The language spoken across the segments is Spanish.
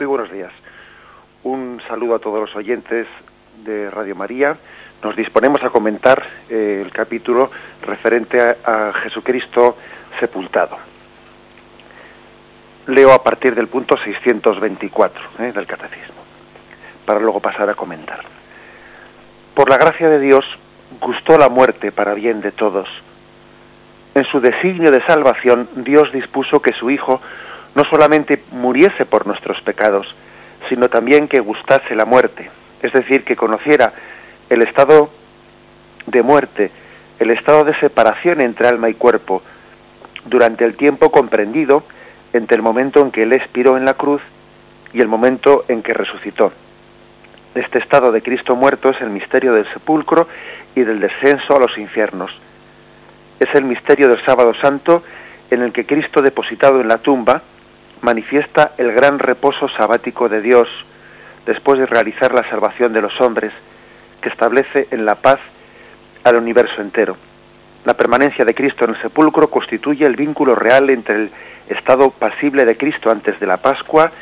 Muy buenos días. Un saludo a todos los oyentes de Radio María. Nos disponemos a comentar eh, el capítulo referente a, Jesucristo sepultado. Leo a partir del punto 624 eh, del Catecismo, para luego pasar a comentar. Por la gracia de Dios, gustó la muerte para bien de todos. En su designio de salvación, Dios dispuso que su Hijo no solamente muriese por nuestros pecados, sino también que gustase la muerte, es decir, que conociera el estado de muerte, el estado de separación entre alma y cuerpo, durante el tiempo comprendido entre el momento en que Él expiró en la cruz y el momento en que resucitó. Este estado de Cristo muerto es el misterio del sepulcro y del descenso a los infiernos. Es el misterio del sábado santo en el que Cristo depositado en la tumba manifiesta el gran reposo sabático de Dios después de realizar la salvación de los hombres, que establece en la paz al universo entero. La permanencia de Cristo en el sepulcro constituye el vínculo real entre el estado pasible de Cristo antes de la Pascua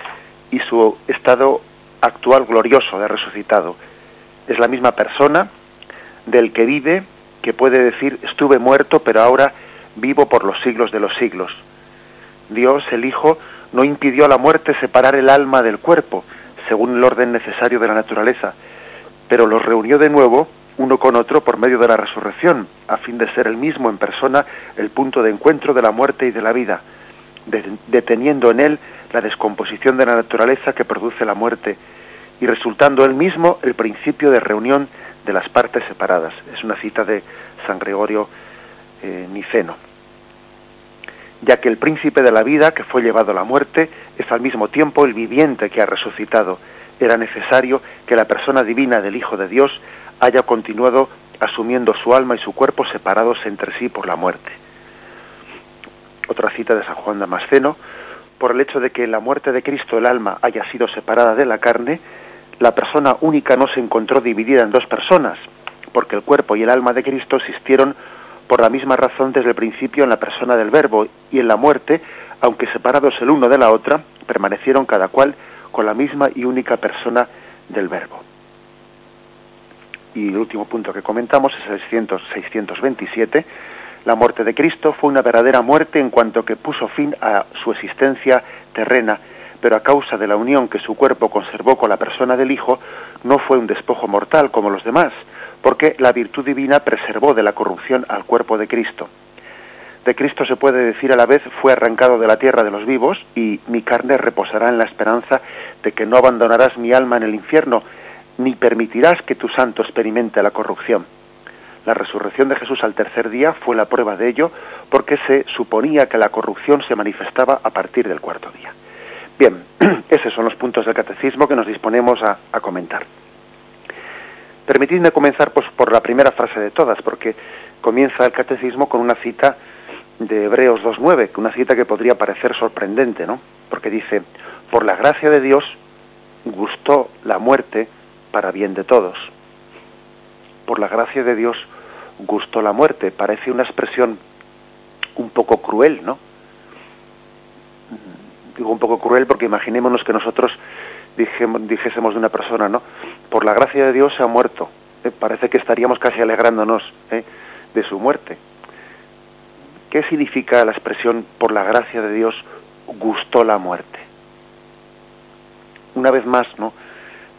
y su estado actual glorioso de resucitado. Es la misma persona del que vive, que puede decir estuve muerto, pero ahora vivo por los siglos de los siglos. Dios, el Hijo, no impidió a la muerte separar el alma del cuerpo, según el orden necesario de la naturaleza, pero los reunió de nuevo uno con otro por medio de la resurrección, a fin de ser el mismo en persona el punto de encuentro de la muerte y de la vida, deteniendo en él la descomposición de la naturaleza que produce la muerte, y resultando él mismo el principio de reunión de las partes separadas. Es una cita de San Gregorio eh, Niceno ya que el príncipe de la vida, que fue llevado a la muerte, es al mismo tiempo el viviente que ha resucitado. Era necesario que la persona divina del Hijo de Dios haya continuado asumiendo su alma y su cuerpo separados entre sí por la muerte. Otra cita de San Juan Damasceno, por el hecho de que en la muerte de Cristo el alma haya sido separada de la carne, la persona única no se encontró dividida en dos personas, porque el cuerpo y el alma de Cristo existieron por la misma razón desde el principio en la persona del Verbo y en la muerte, aunque separados el uno de la otra, permanecieron cada cual con la misma y única persona del Verbo. Y el último punto que comentamos es el 627. La muerte de Cristo fue una verdadera muerte en cuanto que puso fin a su existencia terrena, pero a causa de la unión que su cuerpo conservó con la persona del Hijo, no fue un despojo mortal como los demás, porque la virtud divina preservó de la corrupción al cuerpo de Cristo. De Cristo se puede decir a la vez fue arrancado de la tierra de los vivos y mi carne reposará en la esperanza de que no abandonarás mi alma en el infierno, ni permitirás que tu santo experimente la corrupción. La resurrección de Jesús al tercer día fue la prueba de ello porque se suponía que la corrupción se manifestaba a partir del cuarto día. Bien, esos son los puntos del catecismo que nos disponemos a, comentar. Permitidme comenzar pues, por la primera frase de todas, porque comienza el catecismo con una cita de Hebreos 2.9, una cita que podría parecer sorprendente, ¿no? Porque dice, por la gracia de Dios gustó la muerte para bien de todos. Por la gracia de Dios gustó la muerte. Parece una expresión un poco cruel, ¿no? Digo un poco cruel porque imaginémonos que nosotros dijésemos de una persona, ¿no? Por la gracia de Dios se ha muerto. ¿eh? Parece que estaríamos casi alegrándonos ¿eh? de su muerte. ¿Qué significa la expresión por la gracia de Dios gustó la muerte? Una vez más, ¿no?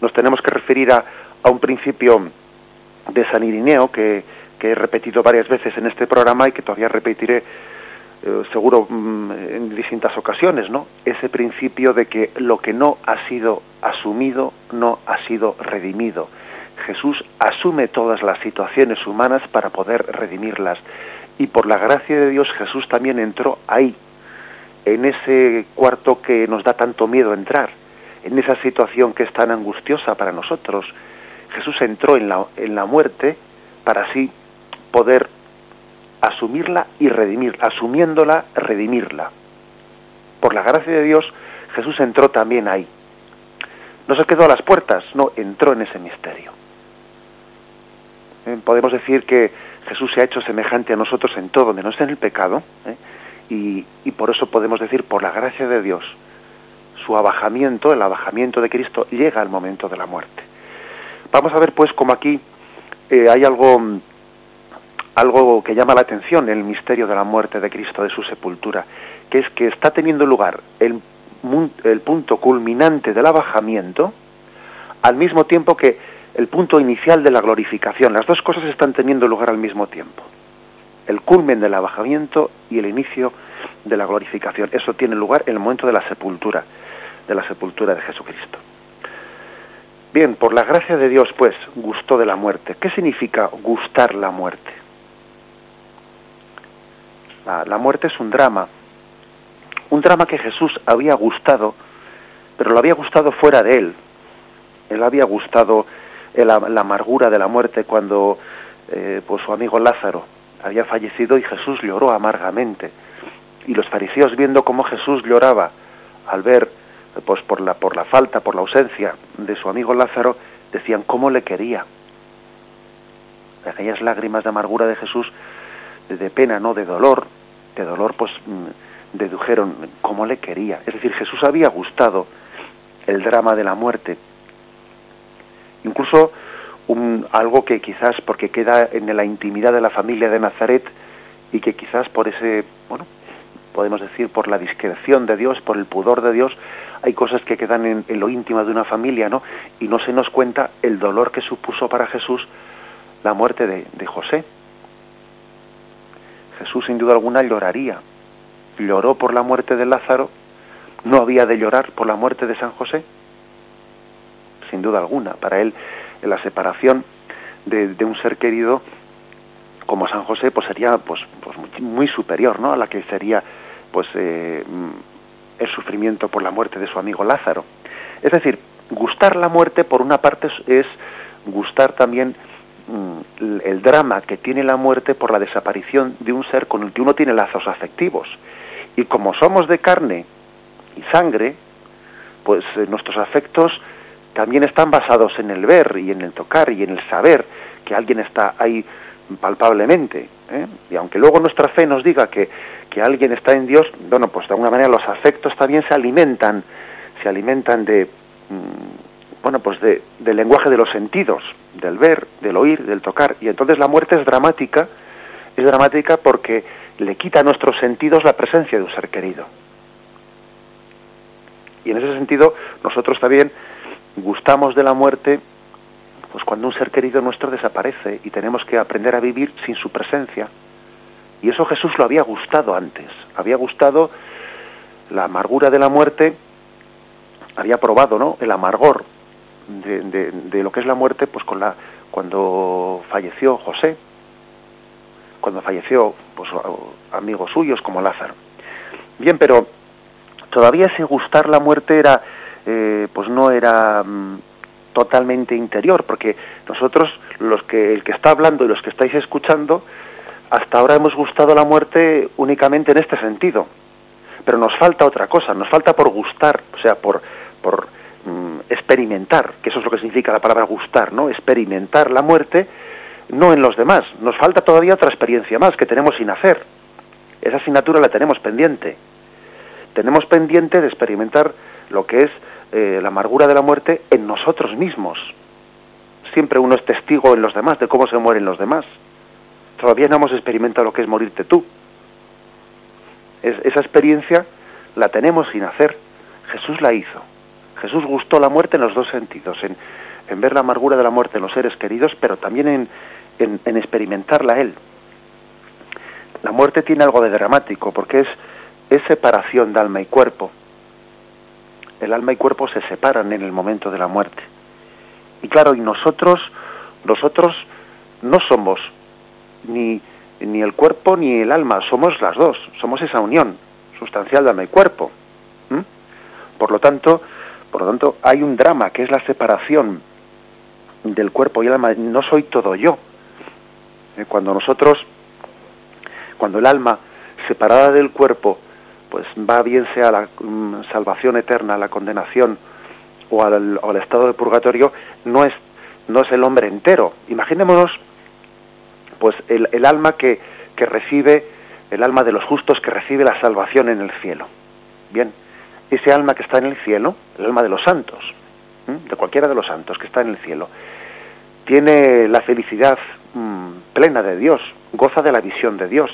Nos tenemos que referir a, un principio de San Irineo que he repetido varias veces en este programa y que todavía repetiré eh, seguro mm, en distintas ocasiones, ¿no? Ese principio de que lo que no ha sido asumido no ha sido redimido. Jesús asume todas las situaciones humanas para poder redimirlas. Y por la gracia de Dios Jesús también entró ahí, en ese cuarto que nos da tanto miedo entrar, en esa situación que es tan angustiosa para nosotros. Jesús entró en la, en la muerte para así poder asumirla y redimirla, asumiéndola, redimirla. Por la gracia de Dios, Jesús entró también ahí. No se quedó a las puertas, no, entró en ese misterio. Eh, podemos decir que Jesús se ha hecho semejante a nosotros en todo, menos en el pecado, ¿eh? y, y por eso podemos decir, por la gracia de Dios, su abajamiento, el abajamiento de Cristo, llega al momento de la muerte. Vamos a ver pues como aquí eh, hay algo, algo que llama la atención, el misterio de la muerte de Cristo, de su sepultura, que es que está teniendo lugar el, punto culminante del abajamiento, al mismo tiempo que el punto inicial de la glorificación. Las dos cosas están teniendo lugar al mismo tiempo. El culmen del abajamiento y el inicio de la glorificación. Eso tiene lugar en el momento de la sepultura, de la sepultura de Jesucristo. Bien, por la gracia de Dios, pues, gustó de la muerte. ¿Qué significa gustar la muerte? La, muerte es un drama, un drama que Jesús había gustado, pero lo había gustado fuera de él. Él había gustado la, amargura de la muerte cuando eh, pues, su amigo Lázaro había fallecido y Jesús lloró amargamente y los fariseos viendo cómo Jesús lloraba al ver pues por la por la falta, por la ausencia de su amigo Lázaro, decían cómo le quería. Aquellas lágrimas de amargura de Jesús, de pena, no de dolor, dolor pues mm, dedujeron cómo le quería. Es decir, Jesús había gustado el drama de la muerte. Incluso un, algo que quizás porque queda en la intimidad de la familia de Nazaret y que quizás por ese, bueno, podemos decir, por la discreción de Dios, por el pudor de Dios, hay cosas que quedan en, lo íntimo de una familia, ¿no? Y no se nos cuenta el dolor que supuso para Jesús la muerte de José. Jesús sin duda alguna lloraría. Lloró por la muerte de Lázaro, no había de llorar por la muerte de San José. Sin duda alguna, para él la separación de, un ser querido como San José pues sería pues, pues muy superior ¿no? a la que sería pues eh, el sufrimiento por la muerte de su amigo Lázaro. Es decir, gustar la muerte por una parte es, gustar también mm, el drama que tiene la muerte por la desaparición de un ser con el que uno tiene lazos afectivos. Y como somos de carne y sangre, pues eh, nuestros afectos también están basados en el ver y en el tocar y en el saber que alguien está ahí palpablemente. ¿eh? Y aunque luego nuestra fe nos diga que, que alguien está en Dios, bueno, pues de alguna manera los afectos también se alimentan, se alimentan de, mm, bueno, pues de, del lenguaje de los sentidos, del ver, del oír, del tocar. Y entonces la muerte es dramática, es dramática porque le quita a nuestros sentidos la presencia de un ser querido. Y en ese sentido, nosotros también gustamos de la muerte pues cuando un ser querido nuestro desaparece y tenemos que aprender a vivir sin su presencia. Y eso Jesús lo había gustado antes, había gustado la amargura de la muerte, había probado ¿no? el amargor de, lo que es la muerte pues con la cuando falleció José, cuando falleció pues amigos suyos como Lázaro. Bien, pero todavía ese gustar la muerte era eh, pues no era mm, totalmente interior, porque nosotros, los que, el que está hablando y los que estáis escuchando, hasta ahora hemos gustado la muerte únicamente en este sentido. Pero nos falta otra cosa, nos falta por gustar, o sea, por, por mm, experimentar, que eso es lo que significa la palabra gustar, ¿no? Experimentar la muerte, no en los demás. Nos falta todavía otra experiencia más que tenemos sin hacer. Esa asignatura la tenemos pendiente. Tenemos pendiente de experimentar lo que es eh, la amargura de la muerte en nosotros mismos. Siempre uno es testigo en los demás de cómo se mueren los demás. Todavía no hemos experimentado lo que es morirte tú. esa experiencia la tenemos sin hacer. Jesús la hizo. Jesús gustó la muerte en los dos sentidos, en, en ver la amargura de la muerte en los seres queridos, pero también en, en, en experimentarla Él. La muerte tiene algo de dramático, porque es, es separación de alma y cuerpo el alma y cuerpo se separan en el momento de la muerte. Y claro, y nosotros, nosotros no somos ni, ni el cuerpo ni el alma, somos las dos, somos esa unión sustancial de alma y cuerpo. Por lo tanto, por lo tanto, hay un drama que es la separación del cuerpo y el alma. No soy todo yo. Eh, cuando nosotros, cuando el alma separada del cuerpo pues va bien sea la mm, salvación eterna, la condenación o al, estado de purgatorio, no es, no es el hombre entero. Imaginémonos pues el, el alma que, que recibe, el alma de los justos que recibe la salvación en el cielo. Bien, ese alma que está en el cielo, el alma de los santos, de cualquiera de los santos que está en el cielo, tiene la felicidad mm, plena de Dios, goza de la visión de Dios.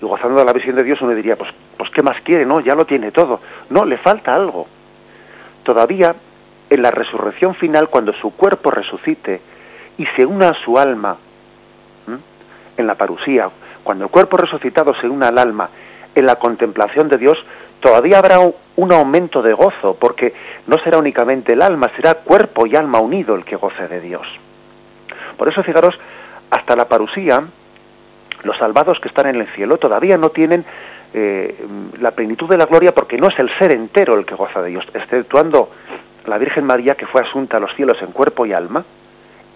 Y gozando de la visión de Dios uno diría, pues, pues ¿qué más quiere? No, ya lo tiene todo. No, le falta algo. Todavía en la resurrección final, cuando su cuerpo resucite y se una a su alma, en la parusía, cuando el cuerpo resucitado se una al alma en la contemplación de Dios, todavía habrá un aumento de gozo, porque no será únicamente el alma, será cuerpo y alma unido el que goce de Dios. Por eso, fijaros, hasta la parusía, los salvados que están en el cielo todavía no tienen eh, la plenitud de la gloria porque no es el ser entero el que goza de Dios, exceptuando la Virgen María que fue asunta a los cielos en cuerpo y alma,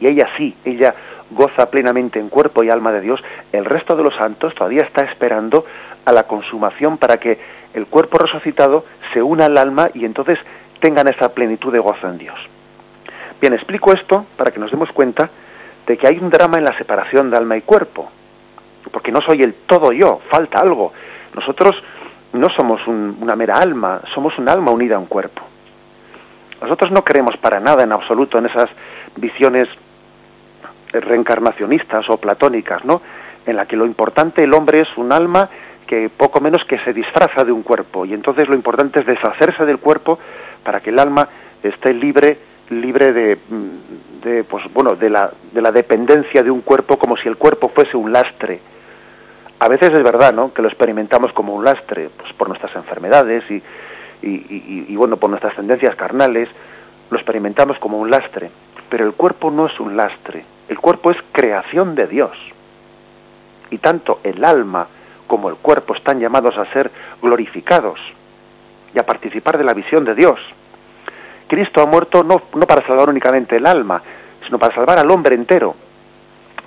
y ella sí, ella goza plenamente en cuerpo y alma de Dios, el resto de los santos todavía está esperando a la consumación para que el cuerpo resucitado se una al alma y entonces tengan esa plenitud de gozo en Dios. Bien, explico esto para que nos demos cuenta de que hay un drama en la separación de alma y cuerpo, porque no soy el todo yo, falta algo. Nosotros no somos una mera alma, somos un alma unida a un cuerpo. Nosotros no creemos para nada en absoluto en esas visiones reencarnacionistas o platónicas, ¿no? En la que lo importante el hombre es un alma que poco menos que se disfraza de un cuerpo. Y entonces lo importante es deshacerse del cuerpo para que el alma esté libre libre de, de pues bueno de la de la dependencia de un cuerpo como si el cuerpo fuese un lastre. A veces es verdad no que lo experimentamos como un lastre pues por nuestras enfermedades y, y, y bueno por nuestras tendencias carnales lo experimentamos como un lastre. Pero el cuerpo no es un lastre. El cuerpo es creación de Dios. Y tanto el alma como el cuerpo están llamados a ser glorificados y a participar de la visión de Dios. Cristo ha muerto no, no para salvar únicamente el alma, sino para salvar al hombre entero.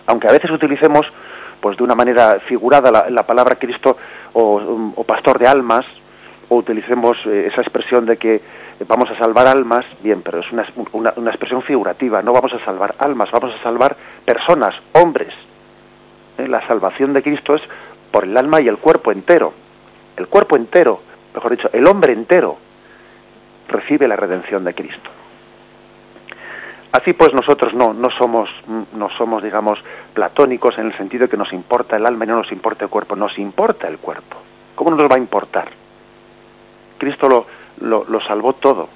Aunque a veces utilicemos pues de una manera figurada la, palabra Cristo o, pastor de almas, o utilicemos eh, esa expresión de que vamos a salvar almas, bien, pero es una, una, expresión figurativa, no vamos a salvar almas, vamos a salvar personas, hombres. ¿Eh? La salvación de Cristo es por el alma y el cuerpo entero. El cuerpo entero, mejor dicho, el hombre entero recibe la redención de Cristo. Así pues nosotros no, no somos, no somos, digamos, platónicos en el sentido de que nos importa el alma y no nos importa el cuerpo, nos importa el cuerpo. ¿Cómo nos va a importar? Cristo lo, lo, salvó todo,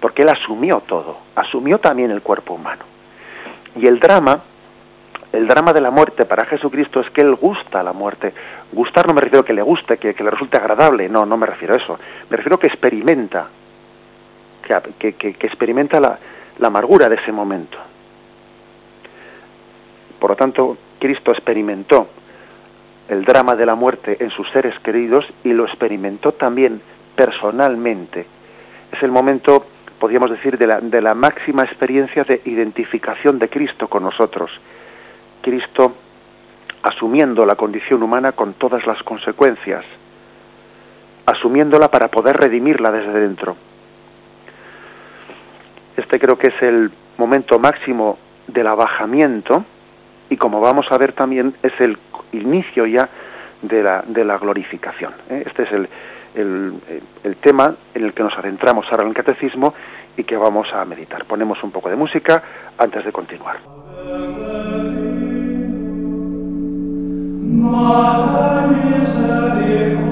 porque Él asumió todo, asumió también el cuerpo humano. Y el drama, el drama de la muerte para Jesucristo es que Él gusta la muerte. Gustar no me refiero a que le guste, que, le resulte agradable, no, no me refiero a eso. Me refiero a que experimenta, que, que, experimenta la, la amargura de ese momento. Por lo tanto, Cristo experimentó el drama de la muerte en sus seres queridos y lo experimentó también personalmente. Es el momento, podríamos decir, de la, de la máxima experiencia de identificación de Cristo con nosotros. Cristo asumiendo la condición humana con todas las consecuencias, asumiéndola para poder redimirla desde dentro. Este creo que es el momento máximo del abajamiento y como vamos a ver también es el inicio ya de la, de la glorificación. ¿eh? Este es el, el, el, tema en el que nos adentramos ahora en el catecismo y que vamos a meditar. Ponemos un poco de música antes de continuar. Mater misericordiae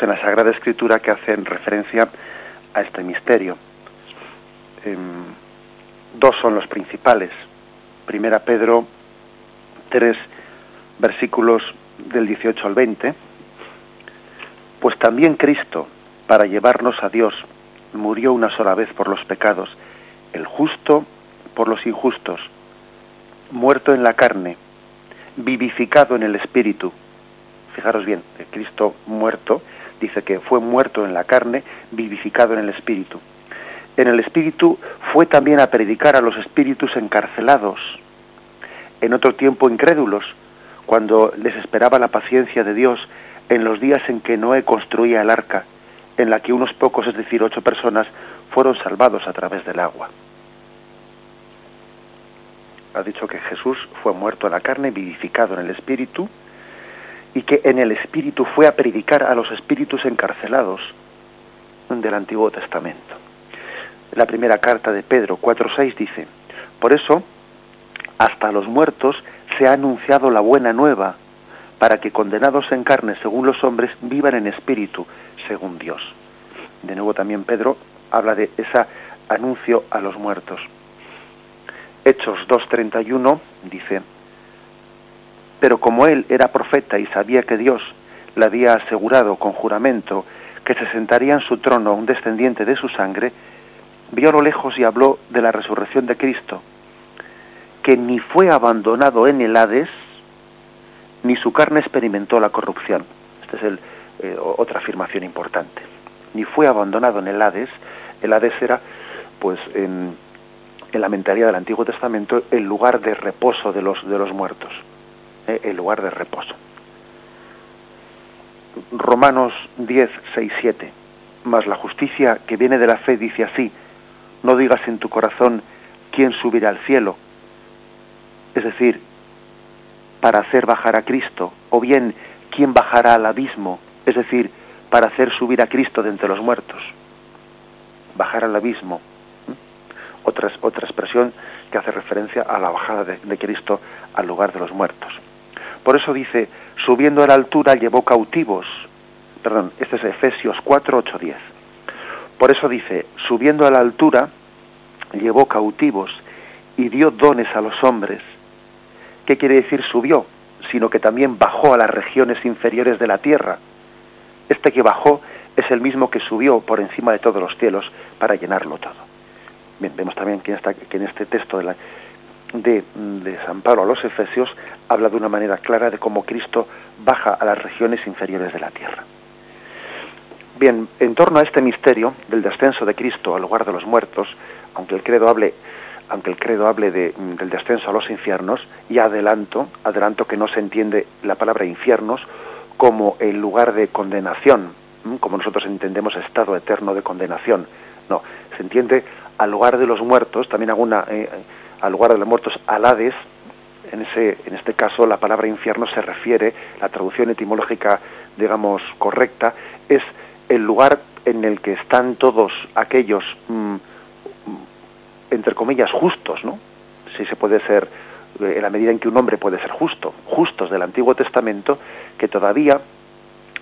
en la Sagrada Escritura que hacen referencia a este misterio. Em, dos son los principales. Primera Pedro 3, versículos del 18 al 20. Pues también Cristo, para llevarnos a Dios, murió una sola vez por los pecados, el justo por los injustos, muerto en la carne, vivificado en el espíritu. Fijaros bien, Cristo muerto dice que fue muerto en la carne, vivificado en el espíritu. En el espíritu fue también a predicar a los espíritus encarcelados, en otro tiempo incrédulos, cuando les esperaba la paciencia de Dios en los días en que Noé construía el arca, en la que unos pocos, es decir, ocho personas, fueron salvados a través del agua. Ha dicho que Jesús fue muerto en la carne, vivificado en el espíritu, y que en el espíritu fue a predicar a los espíritus encarcelados del Antiguo Testamento. La primera carta de Pedro 4.6 dice, por eso, hasta los muertos se ha anunciado la buena nueva, para que condenados en carne según los hombres vivan en espíritu según Dios. De nuevo también Pedro habla de ese anuncio a los muertos. Hechos 2.31 dice, pero como él era profeta y sabía que Dios le había asegurado con juramento que se sentaría en su trono un descendiente de su sangre, vio a lo lejos y habló de la resurrección de Cristo, que ni fue abandonado en el Hades, ni su carne experimentó la corrupción. Esta es eh, otra afirmación importante. Ni fue abandonado en el Hades. El Hades era, pues, en, en la mentalidad del Antiguo Testamento, el lugar de reposo de los, de los muertos. Eh, el lugar de reposo. Romanos 10, 6, 7. Mas la justicia que viene de la fe dice así, no digas en tu corazón quién subirá al cielo, es decir, para hacer bajar a Cristo, o bien quién bajará al abismo, es decir, para hacer subir a Cristo de entre los muertos. Bajar al abismo. Otra, otra expresión que hace referencia a la bajada de Cristo al lugar de los muertos. Por eso dice, subiendo a la altura llevó cautivos. Perdón, este es Efesios 4, 8, 10. Por eso dice, subiendo a la altura llevó cautivos y dio dones a los hombres. ¿Qué quiere decir subió? Sino que también bajó a las regiones inferiores de la tierra. Este que bajó es el mismo que subió por encima de todos los cielos para llenarlo todo. Bien, vemos también que, en este texto de la, de, San Pablo a los Efesios habla de una manera clara de cómo Cristo baja a las regiones inferiores de la tierra. Bien, en torno a este misterio del descenso de Cristo al lugar de los muertos, aunque el credo hable, aunque el credo hable de, del descenso a los infiernos, y adelanto, adelanto que no se entiende la palabra infiernos como el lugar de condenación, como nosotros entendemos estado eterno de condenación. No, se entiende al lugar de los muertos, también alguna eh, al lugar de los muertos, al Hades, en, ese, en este caso la palabra infierno se refiere, la traducción etimológica, digamos, correcta, es el lugar en el que están todos aquellos, mm, entre comillas, justos, ¿no? Si se puede ser, eh, en la medida en que un hombre puede ser justo, justos del Antiguo Testamento, que todavía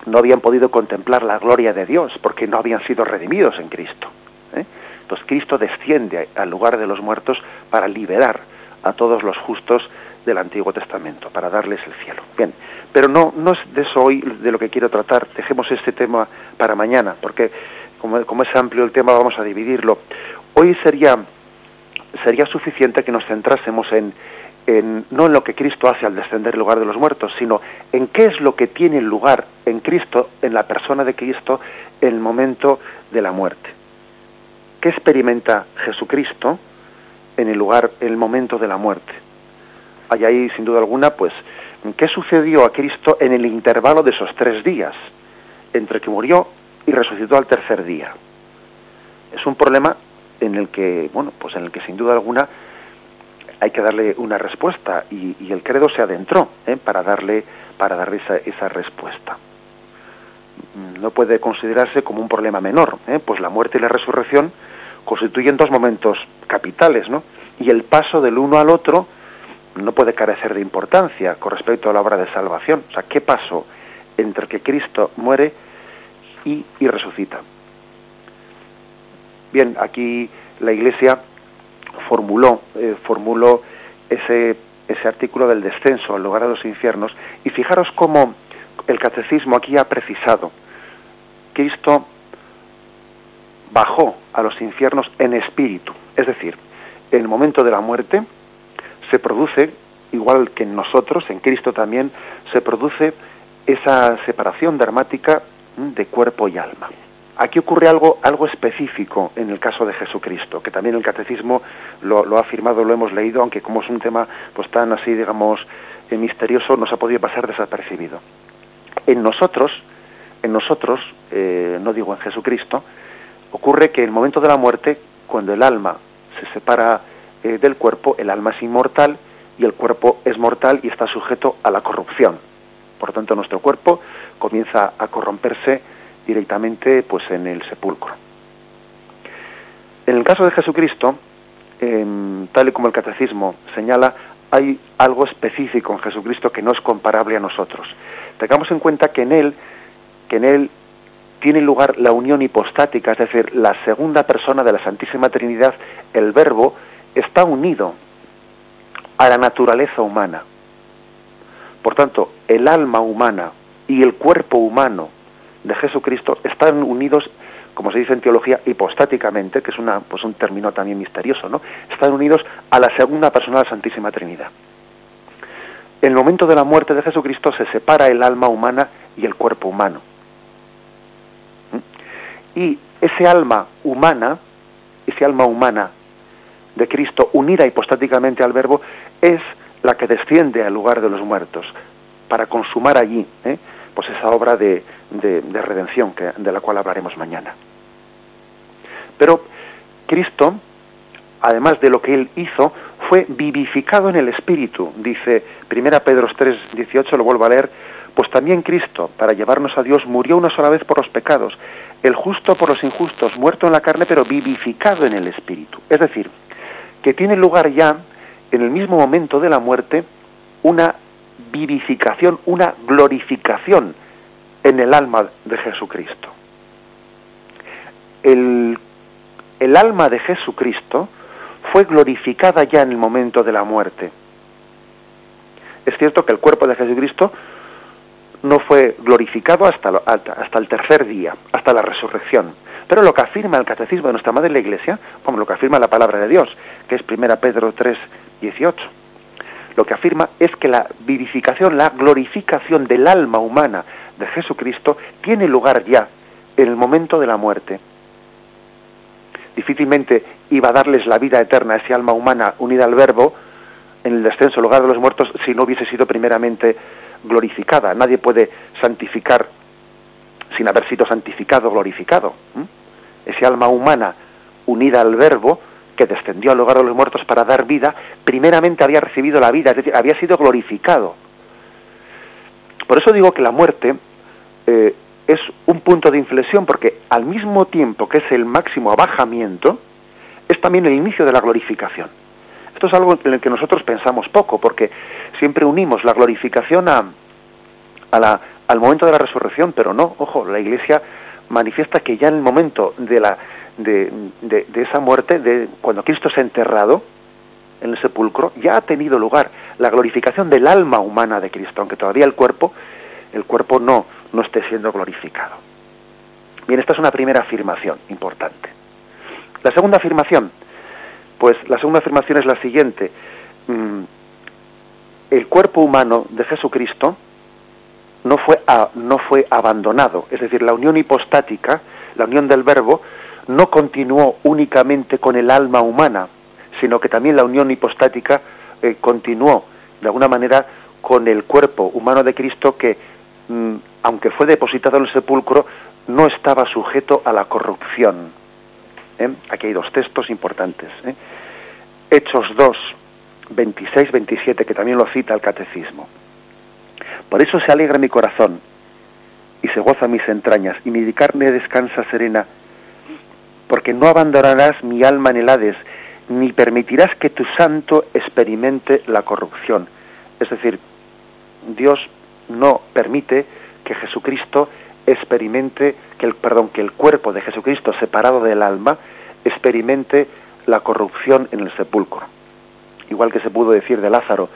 no habían podido contemplar la gloria de Dios, porque no habían sido redimidos en Cristo. ¿eh? Entonces Cristo desciende al lugar de los muertos para liberar a todos los justos del Antiguo Testamento, para darles el cielo. Bien, pero no, no es de eso hoy de lo que quiero tratar, dejemos este tema para mañana, porque como, es amplio el tema vamos a dividirlo. Hoy sería, sería suficiente que nos centrásemos en, en, no en lo que Cristo hace al descender al lugar de los muertos, sino en qué es lo que tiene lugar en Cristo, en la persona de Cristo, en el momento de la muerte. ¿Qué experimenta Jesucristo en el lugar, en el momento de la muerte? Hay ahí, sin duda alguna, pues, ¿qué sucedió a Cristo en el intervalo de esos tres días, entre que murió y resucitó al tercer día? Es un problema en el que, bueno, pues en el que sin duda alguna hay que darle una respuesta y, el credo se adentró ¿eh? para darle para darle esa, esa respuesta no puede considerarse como un problema menor, ¿eh? pues la muerte y la resurrección constituyen dos momentos capitales, ¿no? Y el paso del uno al otro no puede carecer de importancia con respecto a la obra de salvación. O sea, ¿qué pasó entre que Cristo muere y, resucita. Bien, aquí la Iglesia formuló, eh, formuló ese, ese artículo del descenso al lugar de los infiernos y fijaros cómo el catecismo aquí ha precisado. Cristo bajó a los infiernos en espíritu, es decir, en el momento de la muerte se produce, igual que en nosotros, en Cristo también, se produce esa separación dramática de cuerpo y alma. Aquí ocurre algo, algo específico en el caso de Jesucristo, que también el catecismo lo, ha afirmado, lo hemos leído, aunque como es un tema pues tan así, digamos, eh, misterioso, nos ha podido pasar desapercibido. En nosotros, en nosotros, eh, no digo en Jesucristo, ocurre que en el momento de la muerte, cuando el alma se separa eh, del cuerpo, el alma es inmortal y el cuerpo es mortal y está sujeto a la corrupción. Por tanto, nuestro cuerpo comienza a corromperse directamente pues en el sepulcro. En el caso de Jesucristo, tal y como el catecismo señala, hay algo específico en Jesucristo que no es comparable a nosotros. Tengamos en cuenta que en él, que en él tiene lugar la unión hipostática, es decir, la segunda persona de la Santísima Trinidad, el Verbo, está unido a la naturaleza humana. Por tanto, el alma humana y el cuerpo humano de Jesucristo están unidos, como se dice en teología, hipostáticamente, que es pues un término también misterioso, ¿no? Están unidos a la segunda persona de la Santísima Trinidad. En el momento de la muerte de Jesucristo se separa el alma humana y el cuerpo humano. ¿Mm? Y ese alma humana, ese alma humana de Cristo, unida hipostáticamente al Verbo, es la que desciende al lugar de los muertos para consumar allí ¿eh? pues esa obra de, de, redención de la cual hablaremos mañana. Pero Cristo, además de lo que él hizo, fue vivificado en el Espíritu, dice 1 Pedro 3, 18, lo vuelvo a leer, pues también Cristo, para llevarnos a Dios, murió una sola vez por los pecados, el justo por los injustos, muerto en la carne, pero vivificado en el Espíritu. Es decir, que tiene lugar ya, en el mismo momento de la muerte, una vivificación, una glorificación en el alma de Jesucristo. El, el alma de Jesucristo fue glorificada ya en el momento de la muerte. Es cierto que el cuerpo de Jesucristo no fue glorificado hasta, el tercer día, hasta la resurrección. Pero lo que afirma el catecismo de nuestra Madre la Iglesia, como lo que afirma la palabra de Dios, que es 1 Pedro 3, 18, lo que afirma es que la vivificación, la glorificación del alma humana de Jesucristo tiene lugar ya en el momento de la muerte. Difícilmente iba a darles la vida eterna a ese alma humana unida al Verbo en el descenso al lugar de los muertos si no hubiese sido primeramente glorificada. Nadie puede santificar sin haber sido santificado, glorificado. Ese alma humana unida al Verbo que descendió al lugar de los muertos para dar vida, primeramente había recibido la vida, es decir, había sido glorificado. Por eso digo que la muerte eh, es un punto de inflexión, porque al mismo tiempo que es el máximo abajamiento, es también el inicio de la glorificación. Esto es algo en el que nosotros pensamos poco, porque siempre unimos la glorificación a, la, al momento de la resurrección, pero no, ojo, la Iglesia manifiesta que ya en el momento de la, de, de, esa muerte, de cuando Cristo se ha enterrado en el sepulcro, ya ha tenido lugar la glorificación del alma humana de Cristo, aunque todavía el cuerpo, el cuerpo no, no esté siendo glorificado. Bien, esta es una primera afirmación importante. La segunda afirmación, pues la segunda afirmación es la siguiente. Mm, el cuerpo humano de Jesucristo no fue, no fue abandonado, es decir, la unión hipostática, la unión del verbo, no continuó únicamente con el alma humana, sino que también la unión hipostática eh, continuó de alguna manera con el cuerpo humano de Cristo que, mm, aunque fue depositado en el sepulcro, no estaba sujeto a la corrupción. ¿eh? Aquí hay dos textos importantes. ¿eh? Hechos 2, 26, 27, que también lo cita el catecismo. Por eso se alegra mi corazón y se goza mis entrañas, y mi carne descansa serena, porque no abandonarás mi alma en el Hades, ni permitirás que tu santo experimente la corrupción. Es decir, Dios no permite que Jesucristo experimente, que el, perdón, que el cuerpo de Jesucristo separado del alma experimente la corrupción en el sepulcro. Igual que se pudo decir de Lázaro,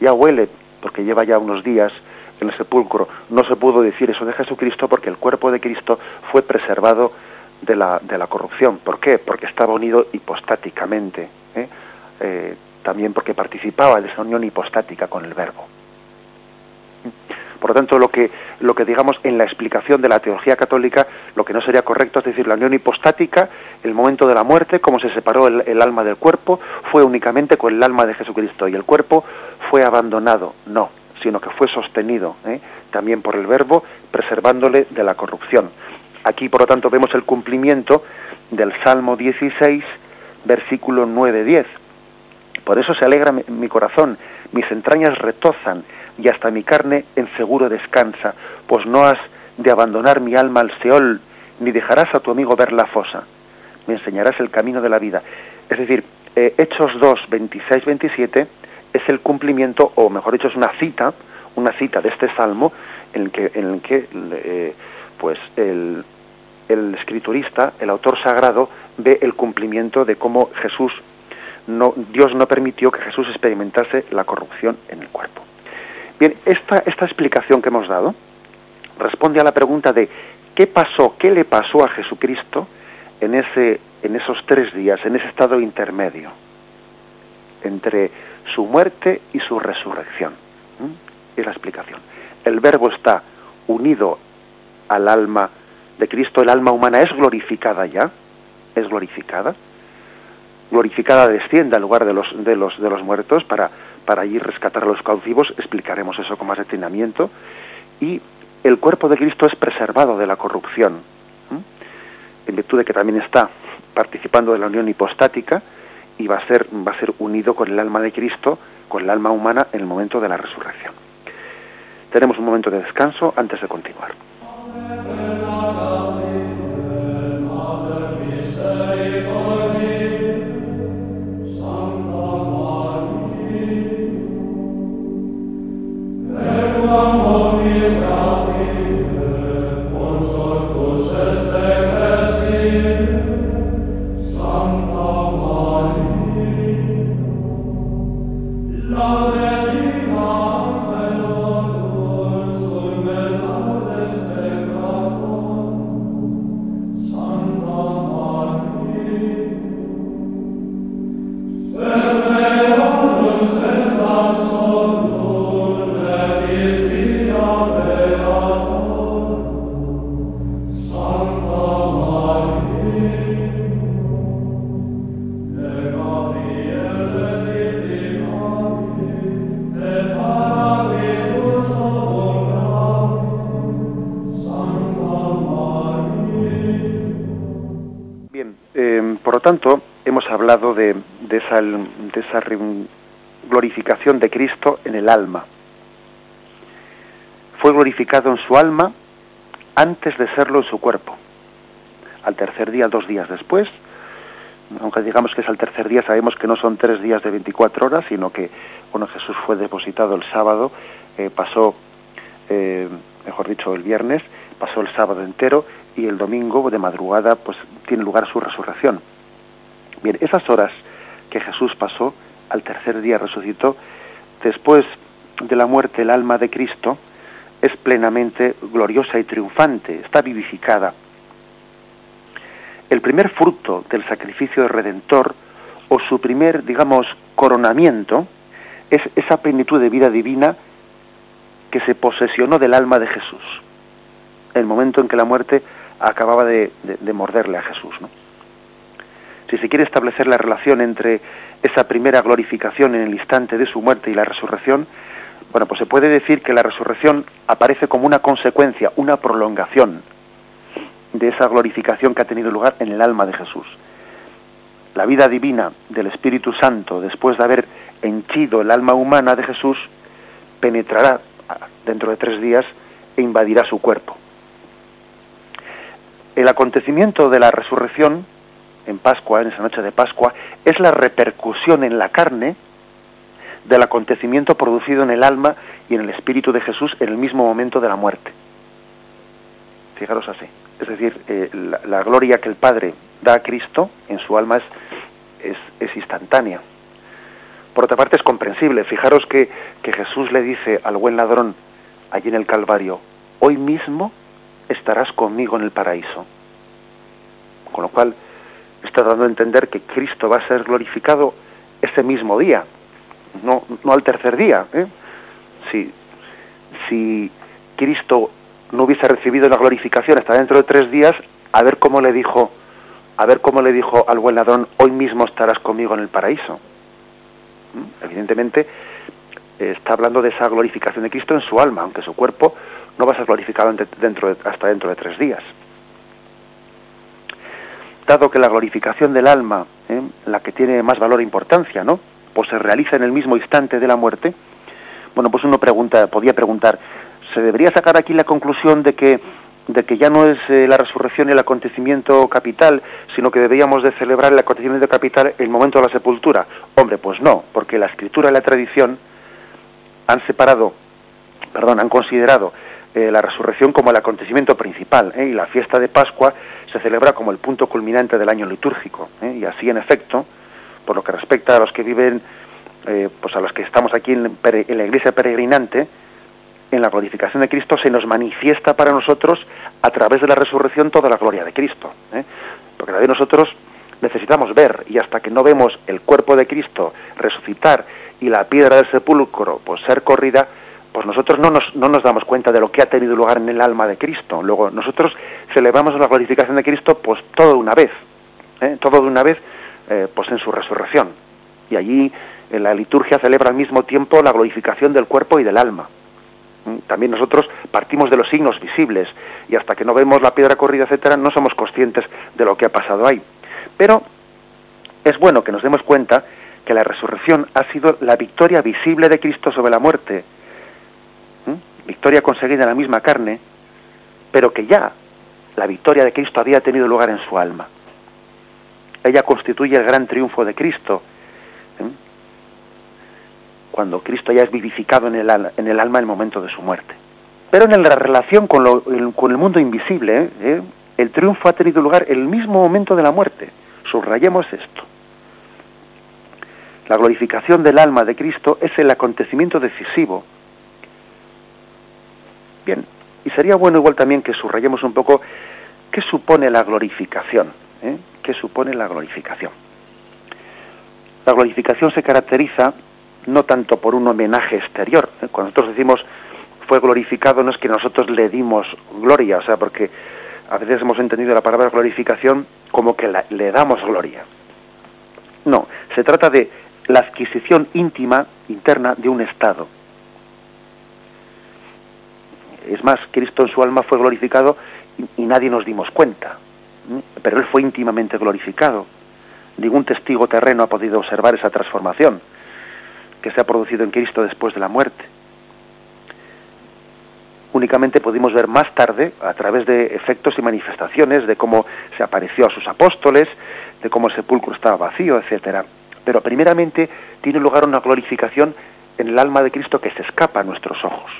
ya huele, porque lleva ya unos días en el sepulcro, no se pudo decir eso de Jesucristo porque el cuerpo de Cristo fue preservado de la, de la corrupción. ¿Por qué? Porque estaba unido hipostáticamente, ¿eh? Eh, también porque participaba de esa unión hipostática con el Verbo. Por lo tanto, lo que, lo que digamos en la explicación de la teología católica, lo que no sería correcto es decir, la unión hipostática, el momento de la muerte, como se separó el, alma del cuerpo, fue únicamente con el alma de Jesucristo y el cuerpo fue abandonado. No, sino que fue sostenido ¿eh? también por el Verbo, preservándole de la corrupción. Aquí, por lo tanto, vemos el cumplimiento del Salmo 16, versículo 9-10. Por eso se alegra mi corazón, mis entrañas retozan y hasta mi carne en seguro descansa, pues no has de abandonar mi alma al Seol, ni dejarás a tu amigo ver la fosa. Me enseñarás el camino de la vida. Es decir, eh, Hechos 2, 26, 27 es el cumplimiento, o mejor dicho, es una cita, una cita de este salmo en el que, el eh, pues el, el escriturista, el autor sagrado, ve el cumplimiento de cómo Jesús, no, Dios no permitió que Jesús experimentase la corrupción en el cuerpo. Bien, esta, esta explicación que hemos dado responde a la pregunta de qué pasó, qué le pasó a Jesucristo en, ese, en esos tres días, en ese estado intermedio, entre su muerte y su resurrección. Es la explicación. El verbo está unido al alma de Cristo, el alma humana es glorificada ya, es glorificada, glorificada desciende al lugar de los, de los, de los muertos para para ir rescatar a los cautivos, explicaremos eso con más detenimiento, y el cuerpo de Cristo es preservado de la corrupción, en virtud de que también está participando de la unión hipostática y va a ser va a ser unido con el alma de Cristo, con el alma humana en el momento de la resurrección. Tenemos un momento de descanso antes de continuar. Tanto, esa glorificación de Cristo en el alma. Fue glorificado en su alma antes de serlo en su cuerpo. Al tercer día, dos días después, aunque digamos que es al tercer día, sabemos que no son tres días de 24 horas, sino que cuando Jesús fue depositado el sábado, eh, pasó, eh, mejor dicho, el viernes, pasó el sábado entero y el domingo de madrugada pues tiene lugar su resurrección. Bien, esas horas que Jesús pasó, al tercer día resucitó, después de la muerte el alma de Cristo es plenamente gloriosa y triunfante, está vivificada. El primer fruto del sacrificio de redentor, o su primer, digamos, coronamiento, es esa plenitud de vida divina que se posesionó del alma de Jesús, el momento en que la muerte acababa de, de morderle a Jesús. ¿no? Si se quiere establecer la relación entre esa primera glorificación en el instante de su muerte y la resurrección, bueno, pues se puede decir que la resurrección aparece como una consecuencia, una prolongación de esa glorificación que ha tenido lugar en el alma de Jesús. La vida divina del Espíritu Santo, después de haber henchido el alma humana de Jesús, penetrará dentro de tres días e invadirá su cuerpo. El acontecimiento de la resurrección en Pascua, en esa noche de Pascua, es la repercusión en la carne del acontecimiento producido en el alma y en el espíritu de Jesús en el mismo momento de la muerte. Fijaros así. Es decir, eh, la, gloria que el Padre da a Cristo en su alma es, es, instantánea. Por otra parte, es comprensible. Fijaros que, que Jesús le dice al buen ladrón allí en el Calvario, hoy mismo estarás conmigo en el paraíso. Con lo cual, está dando a entender que Cristo va a ser glorificado ese mismo día, no, no al tercer día. ¿eh? Si, si Cristo no hubiese recibido la glorificación hasta dentro de tres días, a ver cómo le dijo, a ver cómo le dijo al buen ladrón, hoy mismo estarás conmigo en el paraíso. ¿Mm? Evidentemente está hablando de esa glorificación de Cristo en su alma, aunque su cuerpo no va a ser glorificado dentro hasta dentro de tres días. Dado que la glorificación del alma, ¿eh? la que tiene más valor e importancia, ¿no? Pues se realiza en el mismo instante de la muerte, bueno, pues uno pregunta, podía preguntar, ¿se debería sacar aquí la conclusión de que de que ya no es eh, la resurrección el acontecimiento capital, sino que deberíamos de celebrar el acontecimiento capital el momento de la sepultura. Hombre, pues no, porque la escritura y la tradición han separado, perdón, han considerado eh, la resurrección como el acontecimiento principal ¿eh? y la fiesta de Pascua se celebra como el punto culminante del año litúrgico y así en efecto, por lo que respecta a los que viven, pues a los que estamos aquí en la iglesia peregrinante, en la glorificación de Cristo se nos manifiesta para nosotros a través de la resurrección toda la gloria de Cristo. ¿eh? Porque también nosotros necesitamos ver y hasta que no vemos el cuerpo de Cristo resucitar y la piedra del sepulcro pues ser corrida, pues nosotros no nos, no nos damos cuenta de lo que ha tenido lugar en el alma de Cristo. Luego nosotros celebramos la glorificación de Cristo pues todo de una vez, ¿eh? todo de una vez eh, pues en su resurrección. Y allí en la liturgia celebra al mismo tiempo la glorificación del cuerpo y del alma. También nosotros partimos de los signos visibles y hasta que no vemos la piedra corrida, etcétera, no somos conscientes de lo que ha pasado ahí. Pero es bueno que nos demos cuenta que la resurrección ha sido la victoria visible de Cristo sobre la muerte, victoria conseguida en la misma carne, pero que ya la victoria de Cristo había tenido lugar en su alma. Ella constituye el gran triunfo de Cristo, cuando Cristo ya es vivificado en el, en el alma en el momento de su muerte. Pero en la relación con, lo, con el mundo invisible, ¿eh? el triunfo ha tenido lugar el mismo momento de la muerte. Subrayemos esto. La glorificación del alma de Cristo es el acontecimiento decisivo. Bien, y sería bueno igual también que subrayemos un poco qué supone la glorificación. ¿eh? ¿Qué supone la glorificación? La glorificación se caracteriza no tanto por un homenaje exterior. ¿eh? Cuando nosotros decimos fue glorificado, no es que nosotros le dimos gloria, o sea, porque a veces hemos entendido la palabra glorificación como que le damos gloria. No, se trata de la adquisición íntima, interna, de un estado. Es más, Cristo en su alma fue glorificado y, nadie nos dimos cuenta, pero Él fue íntimamente glorificado. Ningún testigo terreno ha podido observar esa transformación que se ha producido en Cristo después de la muerte. Únicamente pudimos ver más tarde, a través de efectos y manifestaciones, de cómo se apareció a sus apóstoles, de cómo el sepulcro estaba vacío, etcétera. Pero primeramente tiene lugar una glorificación en el alma de Cristo que se escapa a nuestros ojos.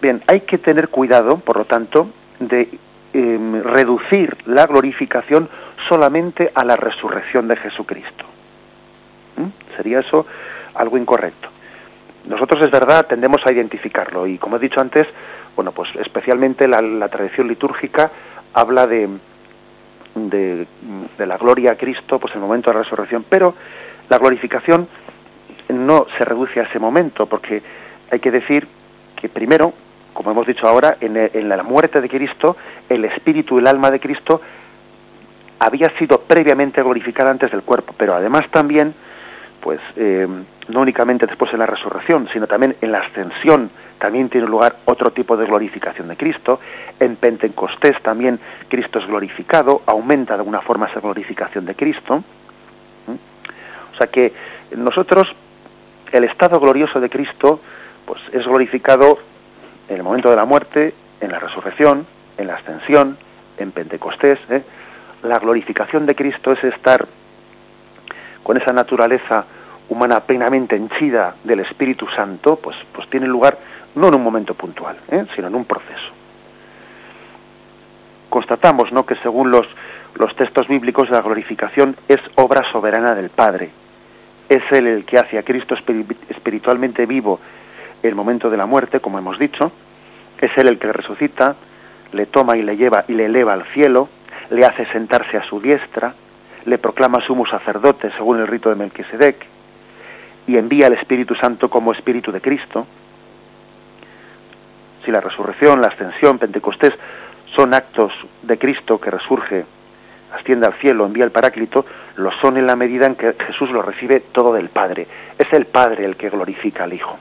Bien, hay que tener cuidado, por lo tanto, de em, reducir la glorificación solamente a la resurrección de Jesucristo. ¿Mm? Sería eso algo incorrecto. Nosotros es verdad tendemos a identificarlo y como he dicho antes, bueno, pues especialmente la, tradición litúrgica habla de, de, la gloria a Cristo, pues el momento de la resurrección, pero la glorificación no se reduce a ese momento, porque hay que decir que primero, como hemos dicho ahora, en, en la muerte de Cristo, el espíritu y el alma de Cristo había sido previamente glorificada antes del cuerpo, pero además también pues eh, no únicamente después de la resurrección, sino también en la ascensión también tiene lugar otro tipo de glorificación de Cristo. En Pentecostés también Cristo es glorificado, aumenta de alguna forma esa glorificación de Cristo. ¿Mm? O sea que nosotros, el estado glorioso de Cristo, pues es glorificado en el momento de la muerte, en la resurrección, en la ascensión, en Pentecostés. ¿eh? La glorificación de Cristo es estar con esa naturaleza humana plenamente henchida del Espíritu Santo, pues, pues tiene lugar no en un momento puntual, ¿eh? sino en un proceso. constatamos ¿no? que según los, los textos bíblicos la glorificación es obra soberana del Padre. Es Él el que hace a Cristo espiritualmente vivo el momento de la muerte, como hemos dicho. Es Él el que le resucita, le toma y le lleva y le eleva al cielo, le hace sentarse a su diestra, le proclama sumo sacerdote según el rito de Melquisedec y envía al Espíritu Santo como Espíritu de Cristo. Si la resurrección, la ascensión, Pentecostés son actos de Cristo que resurge, asciende al cielo, envía el Paráclito, lo son en la medida en que Jesús lo recibe todo del Padre. Es el Padre el que glorifica al Hijo.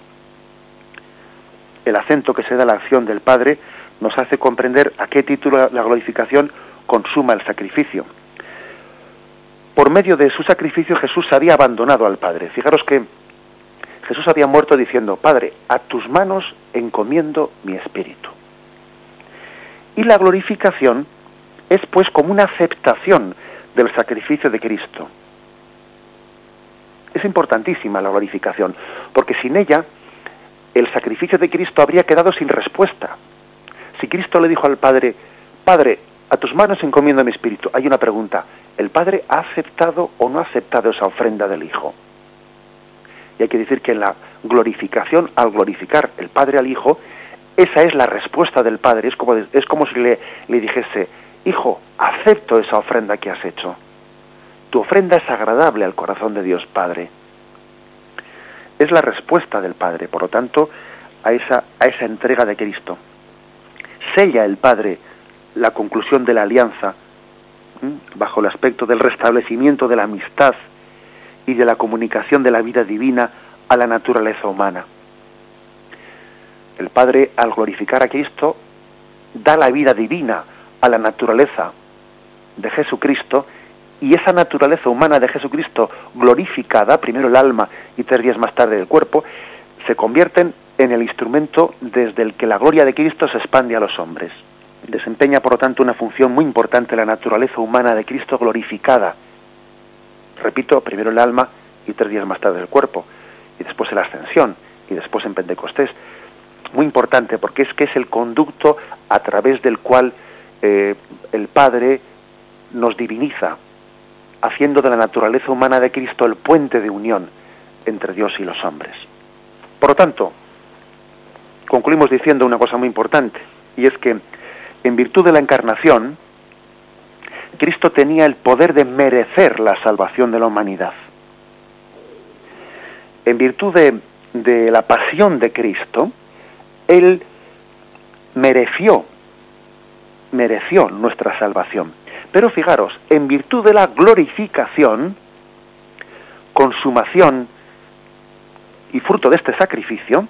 El acento que se da a la acción del Padre nos hace comprender a qué título la glorificación consuma el sacrificio. Por medio de su sacrificio Jesús había abandonado al Padre. Fijaros que Jesús había muerto diciendo, Padre, a tus manos encomiendo mi espíritu. Y la glorificación es pues como una aceptación del sacrificio de Cristo. Es importantísima la glorificación, porque sin ella el sacrificio de Cristo habría quedado sin respuesta. Si Cristo le dijo al Padre, Padre, a tus manos encomiendo mi espíritu, hay una pregunta, ¿el Padre ha aceptado o no ha aceptado esa ofrenda del Hijo? Y hay que decir que en la glorificación, al glorificar el Padre al Hijo, esa es la respuesta del Padre. Es como, es como si le, le dijese, Hijo, acepto esa ofrenda que has hecho. Tu ofrenda es agradable al corazón de Dios Padre. Es la respuesta del Padre, por lo tanto, a esa, a esa entrega de Cristo. Sella el Padre la conclusión de la alianza bajo el aspecto del restablecimiento de la amistad y de la comunicación de la vida divina a la naturaleza humana. El Padre, al glorificar a Cristo, da la vida divina a la naturaleza de Jesucristo y esa naturaleza humana de Jesucristo glorificada, primero el alma y tres días más tarde el cuerpo, se convierten en el instrumento desde el que la gloria de Cristo se expande a los hombres. Desempeña, por lo tanto, una función muy importante la naturaleza humana de Cristo glorificada. Repito, primero el alma y tres días más tarde el cuerpo, y después en la ascensión, y después en Pentecostés. Muy importante porque es que es el conducto a través del cual eh, el Padre nos diviniza, haciendo de la naturaleza humana de Cristo el puente de unión entre Dios y los hombres. Por lo tanto, concluimos diciendo una cosa muy importante, y es que en virtud de la encarnación, Cristo tenía el poder de merecer la salvación de la humanidad. En virtud de, la pasión de Cristo, Él mereció, mereció nuestra salvación. Pero fijaros, en virtud de la glorificación, consumación y fruto de este sacrificio,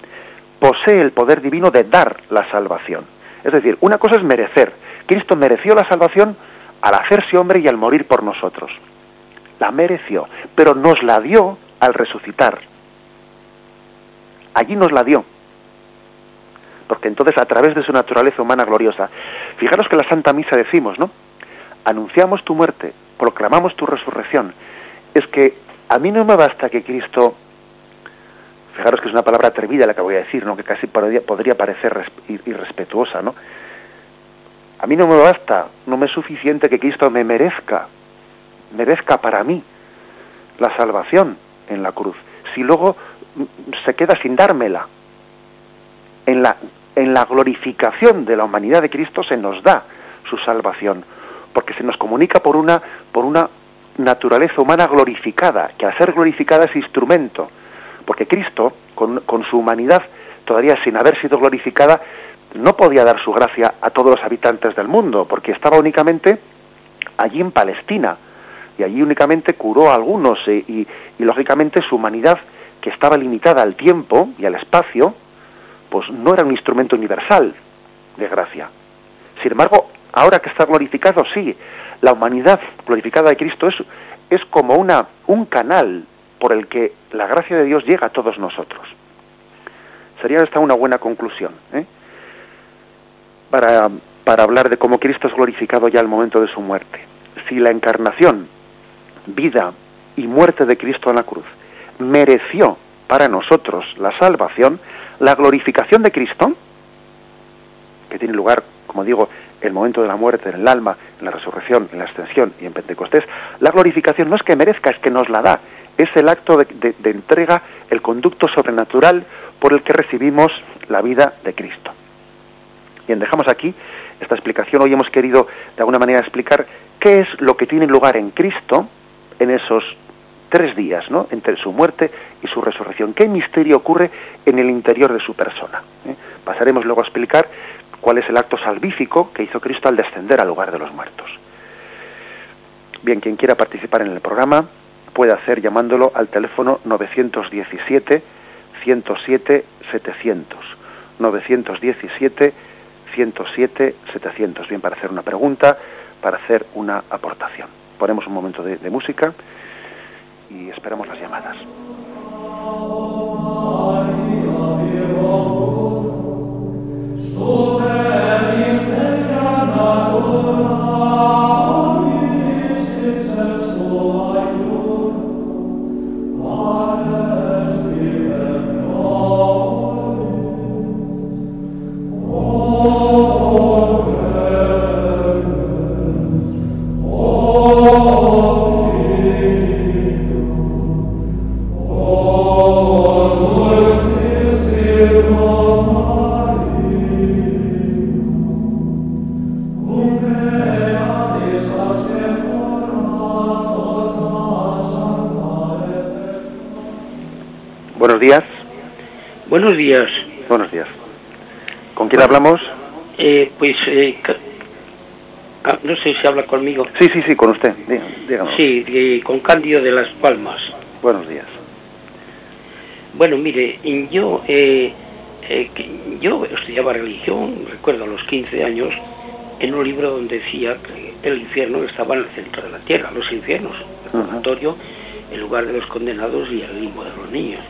posee el poder divino de dar la salvación. Es decir, una cosa es merecer. Cristo mereció la salvación al hacerse hombre y al morir por nosotros. La mereció, pero nos la dio al resucitar. Allí nos la dio. Porque entonces a través de su naturaleza humana gloriosa, fijaros que en la Santa Misa decimos, ¿no? Anunciamos tu muerte, proclamamos tu resurrección. Es que a mí no me basta que Cristo fijaros que es una palabra atrevida la que voy a decir, ¿no? que casi podría, parecer irrespetuosa, ¿no? A mí no me basta, no me es suficiente que Cristo me merezca, merezca para mí la salvación en la cruz, si luego mm, se queda sin dármela. En la, en la glorificación de la humanidad de Cristo se nos da su salvación, porque se nos comunica por una, por una naturaleza humana glorificada, que al ser glorificada es instrumento porque Cristo, con, su humanidad todavía sin haber sido glorificada, no podía dar su gracia a todos los habitantes del mundo, porque estaba únicamente allí en Palestina, y allí únicamente curó a algunos, eh, y, lógicamente su humanidad, que estaba limitada al tiempo y al espacio, pues no era un instrumento universal de gracia. Sin embargo, ahora que está glorificado, sí, la humanidad glorificada de Cristo es, es como una, un canal por el que la gracia de Dios llega a todos nosotros. Sería esta una buena conclusión ¿eh? para, para hablar de cómo Cristo es glorificado ya al momento de su muerte. Si la encarnación, vida y muerte de Cristo en la cruz mereció para nosotros la salvación, la glorificación de Cristo, que tiene lugar, como digo, el momento de la muerte, en el alma, en la resurrección, en la ascensión y en Pentecostés, la glorificación no es que merezca, es que nos la da. Es el acto de, entrega, el conducto sobrenatural por el que recibimos la vida de Cristo. Bien, dejamos aquí esta explicación. Hoy hemos querido de alguna manera explicar qué es lo que tiene lugar en Cristo en esos tres días, ¿no? Entre su muerte y su resurrección. ¿Qué misterio ocurre en el interior de su persona? ¿Eh? Pasaremos luego a explicar cuál es el acto salvífico que hizo Cristo al descender al lugar de los muertos. Bien, quien quiera participar en el programa puede hacer llamándolo al teléfono 917 107 700. 917 107 700. Bien, para hacer una pregunta, para hacer una aportación. Ponemos un momento de, de música y esperamos las llamadas. Amen. Buenos días. Buenos días. ¿Con quién hablamos? Eh, pues eh, ah, no sé si habla conmigo. Sí, sí, sí, con usted. Sí, con Cándido de las Palmas. Buenos días. Bueno, mire, yo eh, yo estudiaba religión, recuerdo a los 15 años, en un libro donde decía que el infierno estaba en el centro de la tierra, los infiernos, el purgatorio, el lugar de los condenados y el limbo de los niños.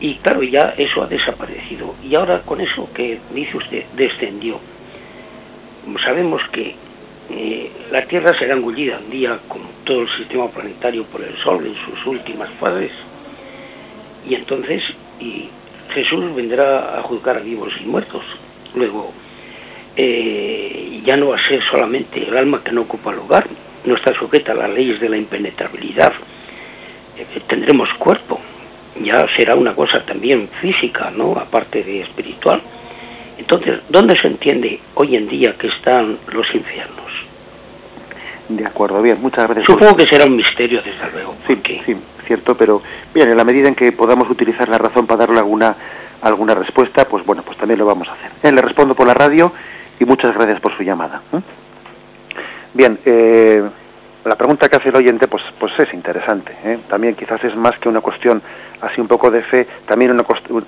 Y claro, ya eso ha desaparecido. Y ahora con eso que dice usted, descendió. Sabemos que eh, la Tierra será engullida un día, como todo el sistema planetario, por el Sol en sus últimas fases. Y entonces y Jesús vendrá a juzgar vivos y muertos. Luego, eh, ya no va a ser solamente el alma que no ocupa lugar, no está sujeta a las leyes de la impenetrabilidad. Eh, tendremos cuerpo, ya será una cosa también física, ¿no? Aparte de espiritual. Entonces, ¿dónde se entiende hoy en día que están los infiernos? De acuerdo, bien, muchas gracias. Supongo que será un misterio, desde luego. Sí, sí, cierto, pero bien, en la medida en que podamos utilizar la razón para darle alguna, alguna respuesta, pues bueno, pues también lo vamos a hacer. Eh, le respondo por la radio y muchas gracias por su llamada. ¿eh? Bien, eh, la pregunta que hace el oyente pues, pues es interesante. ¿eh? También quizás es más que una cuestión así un poco de fe, también una,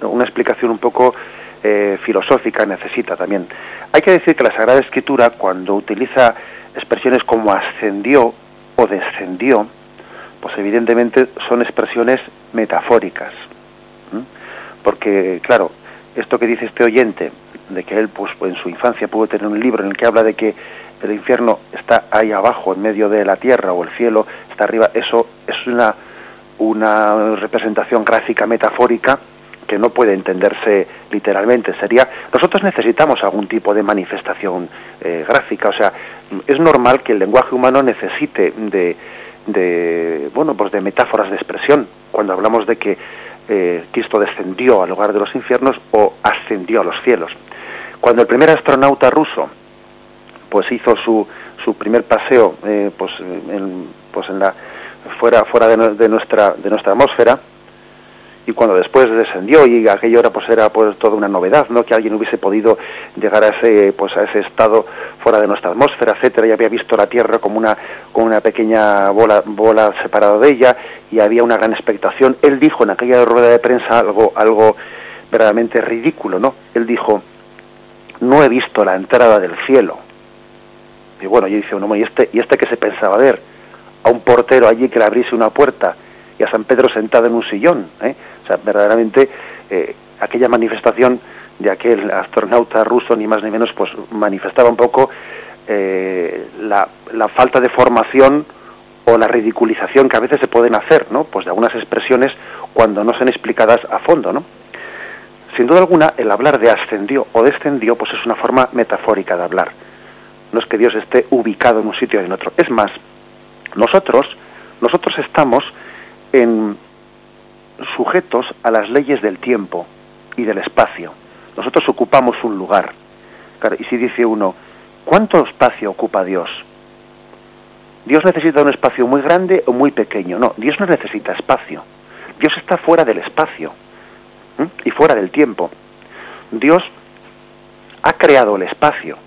una explicación un poco eh, filosófica necesita también. Hay que decir que la Sagrada Escritura, cuando utiliza expresiones como ascendió o descendió, pues evidentemente son expresiones metafóricas. Porque, claro, esto que dice este oyente, de que él pues, en su infancia pudo tener un libro en el que habla de que el infierno está ahí abajo, en medio de la tierra, o el cielo está arriba, eso es una, una representación gráfica metafórica que no puede entenderse literalmente. Sería, nosotros necesitamos algún tipo de manifestación eh, gráfica, o sea, es normal que el lenguaje humano necesite de, de, bueno, pues de metáforas de expresión cuando hablamos de que eh, Cristo descendió al lugar de los infiernos o ascendió a los cielos. Cuando el primer astronauta ruso pues hizo su, su primer paseo eh, pues en, pues en la fuera fuera de, nuestra de nuestra atmósfera. Y cuando después descendió y aquello era pues era pues toda una novedad no que alguien hubiese podido llegar a ese pues a ese estado fuera de nuestra atmósfera etcétera. Y había visto la tierra como una como una pequeña bola bola separada de ella y había una gran expectación. Él dijo en aquella rueda de prensa algo algo verdaderamente ridículo no él dijo no he visto la entrada del cielo y bueno, yo dice uno, ¿y este, ¿y este que se pensaba ver? A un portero allí que le abriese una puerta y a San Pedro sentado en un sillón. ¿eh? O sea, verdaderamente eh, aquella manifestación de aquel astronauta ruso, ni más ni menos, pues manifestaba un poco eh, la, la, falta de formación o la ridiculización que a veces se pueden hacer, ¿no? Pues de algunas expresiones cuando no son explicadas a fondo, ¿no? Sin duda alguna, el hablar de ascendió o descendió, pues es una forma metafórica de hablar no es que Dios esté ubicado en un sitio y en otro. Es más, nosotros, nosotros estamos en, sujetos a las leyes del tiempo y del espacio. Nosotros ocupamos un lugar. y si dice uno, ¿cuánto espacio ocupa Dios? Dios necesita un espacio muy grande o muy pequeño. No, Dios no necesita espacio. Dios está fuera del espacio y fuera del tiempo. Dios ha creado el espacio.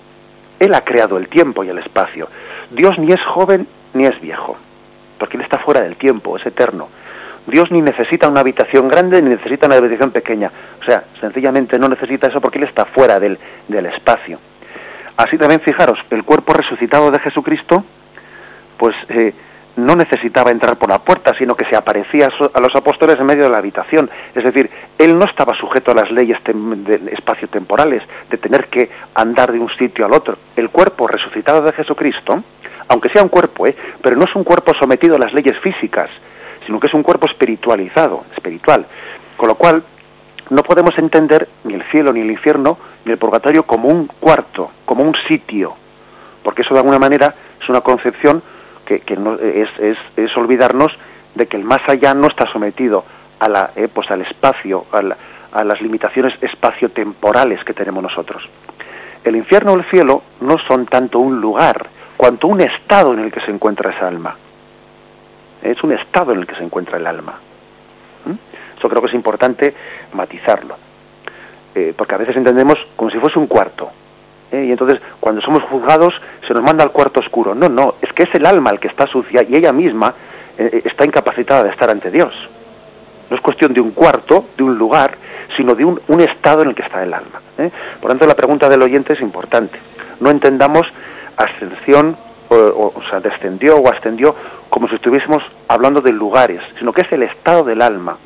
Él ha creado el tiempo y el espacio. Dios ni es joven ni es viejo, porque Él está fuera del tiempo, es eterno. Dios ni necesita una habitación grande ni necesita una habitación pequeña. O sea, sencillamente no necesita eso porque Él está fuera del, del espacio. Así también fijaros, el cuerpo resucitado de Jesucristo pues eh, no necesitaba entrar por la puerta, sino que se aparecía a los apóstoles en medio de la habitación. Es decir, él no estaba sujeto a las leyes espacio-temporales, de tener que andar de un sitio al otro. El cuerpo resucitado de Jesucristo, aunque sea un cuerpo, ¿eh? pero no es un cuerpo sometido a las leyes físicas, sino que es un cuerpo espiritualizado, espiritual. Con lo cual, no podemos entender ni el cielo, ni el infierno, ni el purgatorio como un cuarto, como un sitio, porque eso de alguna manera es una concepción que, no, es, es, olvidarnos de que el más allá no está sometido a la, eh, pues al espacio, a, las limitaciones espacio-temporales que tenemos nosotros. El infierno o el cielo no son tanto un lugar, cuanto un estado en el que se encuentra esa alma. Es un estado en el que se encuentra el alma. ¿Mm? Eso creo que es importante matizarlo. Eh, porque a veces entendemos como si fuese un cuarto. ¿Eh? y entonces cuando somos juzgados se nos manda al cuarto oscuro. No, no, es que es el alma el que está sucia y ella misma eh, eh, está incapacitada de estar ante Dios. No es cuestión de un cuarto, de un lugar, sino de un, un estado en el que está el alma. Por tanto, la pregunta del oyente es importante. No entendamos ascensión, o, o, sea, descendió o ascendió como si estuviésemos hablando de lugares, sino que es el estado del alma.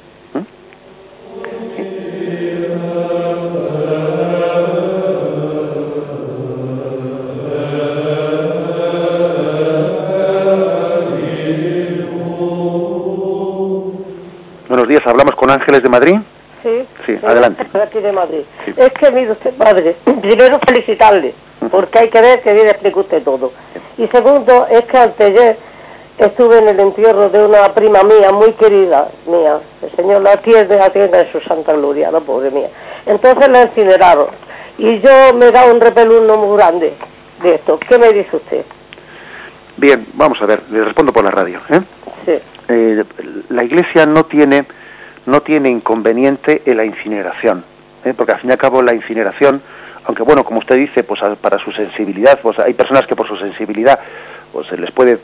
Días, hablamos con Ángeles de Madrid. Sí, sí, adelante. Aquí de Madrid. Es que, mire usted, padre, primero felicitarle, porque hay que ver que bien explica usted todo. Y segundo, es que ayer estuve en el entierro de una prima mía, muy querida mía. El Señor la atiende, atiende en su santa gloria, la pobre mía. Entonces la incineraron. Y yo me da un repelúno muy grande de esto. ¿Qué me dice usted? Bien, vamos a ver, le respondo por la radio. ¿eh? Sí. Eh, la Iglesia no tiene no tiene inconveniente en la incineración, ¿eh? porque al fin y al cabo la incineración, aunque bueno, como usted dice, pues para su sensibilidad, pues hay personas que por su sensibilidad pues se les puede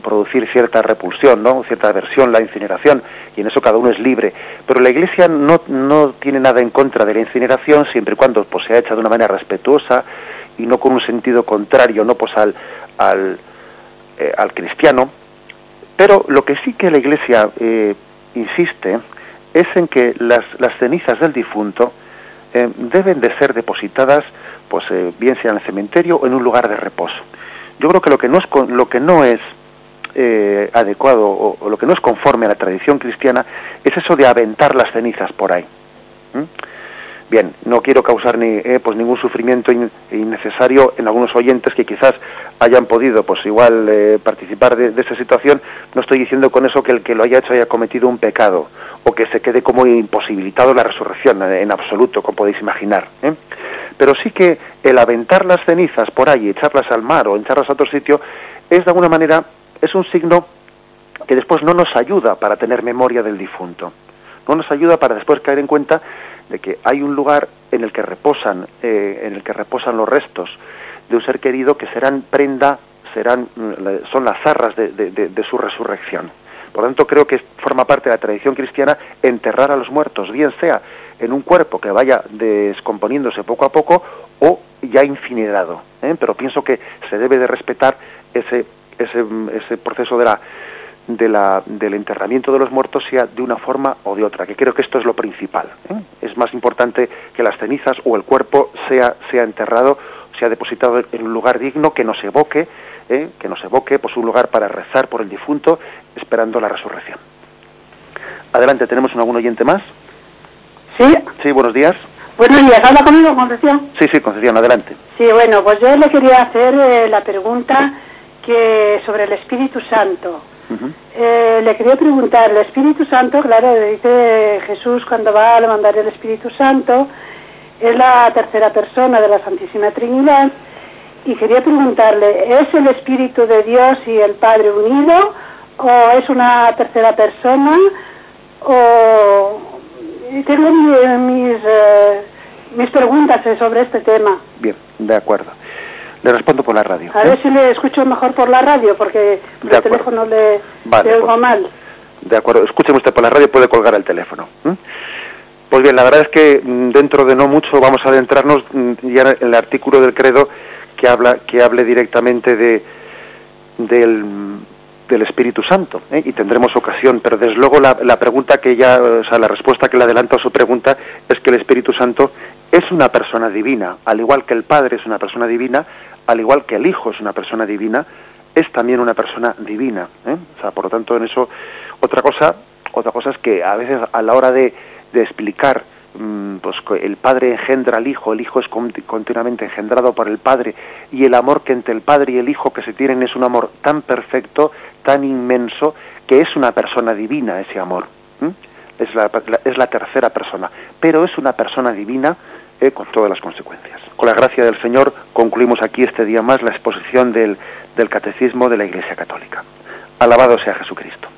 producir cierta repulsión, ¿no? cierta aversión la incineración, y en eso cada uno es libre. Pero la Iglesia no, no tiene nada en contra de la incineración siempre y cuando pues, sea hecha de una manera respetuosa y no con un sentido contrario, no pues al, al, eh, al cristiano, pero lo que sí que la Iglesia eh, insiste es en que las, las cenizas del difunto eh, deben de ser depositadas, pues eh, bien sea en el cementerio o en un lugar de reposo. Yo creo que lo que no es, lo que no es adecuado o, lo que no es conforme a la tradición cristiana es eso de aventar las cenizas por ahí. Bien, no quiero causar ni, eh, pues ningún sufrimiento innecesario en algunos oyentes que quizás hayan podido, pues igual eh, participar de, esa situación. No estoy diciendo con eso que el que lo haya hecho haya cometido un pecado o que se quede como imposibilitado la resurrección eh, en absoluto, como podéis imaginar. Pero sí que el aventar las cenizas por ahí, echarlas al mar o echarlas a otro sitio, es de alguna manera es un signo que después no nos ayuda para tener memoria del difunto. No nos ayuda para después caer en cuenta de que hay un lugar en el que reposan, eh, en el que reposan los restos de un ser querido que serán prenda, serán, mm, son las zarras de, su resurrección. Por tanto, creo que forma parte de la tradición cristiana enterrar a los muertos, bien sea en un cuerpo que vaya descomponiéndose poco a poco o ya incinerado. ¿eh? Pero pienso que se debe de respetar ese, ese, ese proceso de la de la, del enterramiento de los muertos sea de una forma o de otra, que creo que esto es lo principal. ¿eh? Es más importante que las cenizas o el cuerpo sea, sea enterrado, sea depositado en un lugar digno que nos evoque, ¿eh? que nos evoque pues, un lugar para rezar por el difunto, esperando la resurrección. Adelante, ¿tenemos algún oyente más? Sí. Sí, buenos días. Buenos días, ¿habla conmigo, Concepción? Sí, sí, Concepción, adelante. Sí, bueno, pues yo le quería hacer eh, la pregunta que sobre el Espíritu Santo. Eh, le quería preguntar, el Espíritu Santo, claro, dice Jesús cuando va a mandar el Espíritu Santo, es la tercera persona de la Santísima Trinidad, y quería preguntarle, ¿es el Espíritu de Dios y el Padre unido, o es una tercera persona, o tengo mi- mis, eh, mis preguntas sobre este tema. Bien, de acuerdo. Le respondo por la radio. A ¿eh? ver si le escucho mejor por la radio, porque por el teléfono le, Vale, le oigo pues. mal. De acuerdo, escúcheme usted por la radio, puede colgar el teléfono. ¿eh? Pues bien, la verdad es que mm, dentro de no mucho vamos a adentrarnos mm, ya en el artículo del credo que habla que hable directamente de del, del Espíritu Santo ¿eh? y tendremos ocasión, pero desde luego la, la pregunta que ya, o sea, la respuesta que le adelanto a su pregunta es que el Espíritu Santo es una persona divina, al igual que el Padre es una persona divina, al igual que el Hijo es una persona divina, es también una persona divina. ¿eh? O sea, por lo tanto, en eso, otra cosa, otra cosa es que a veces a la hora de, de explicar, mm, pues el Padre engendra al Hijo, el Hijo es conti- continuamente engendrado por el Padre, y el amor que entre el Padre y el Hijo que se tienen es un amor tan perfecto, tan inmenso, que es una persona divina ese amor. ¿eh? Es, la- es la tercera persona, pero es una persona divina eh, con todas las consecuencias. Con la gracia del Señor concluimos aquí este día más la exposición del, del Catecismo de la Iglesia Católica. Alabado sea Jesucristo.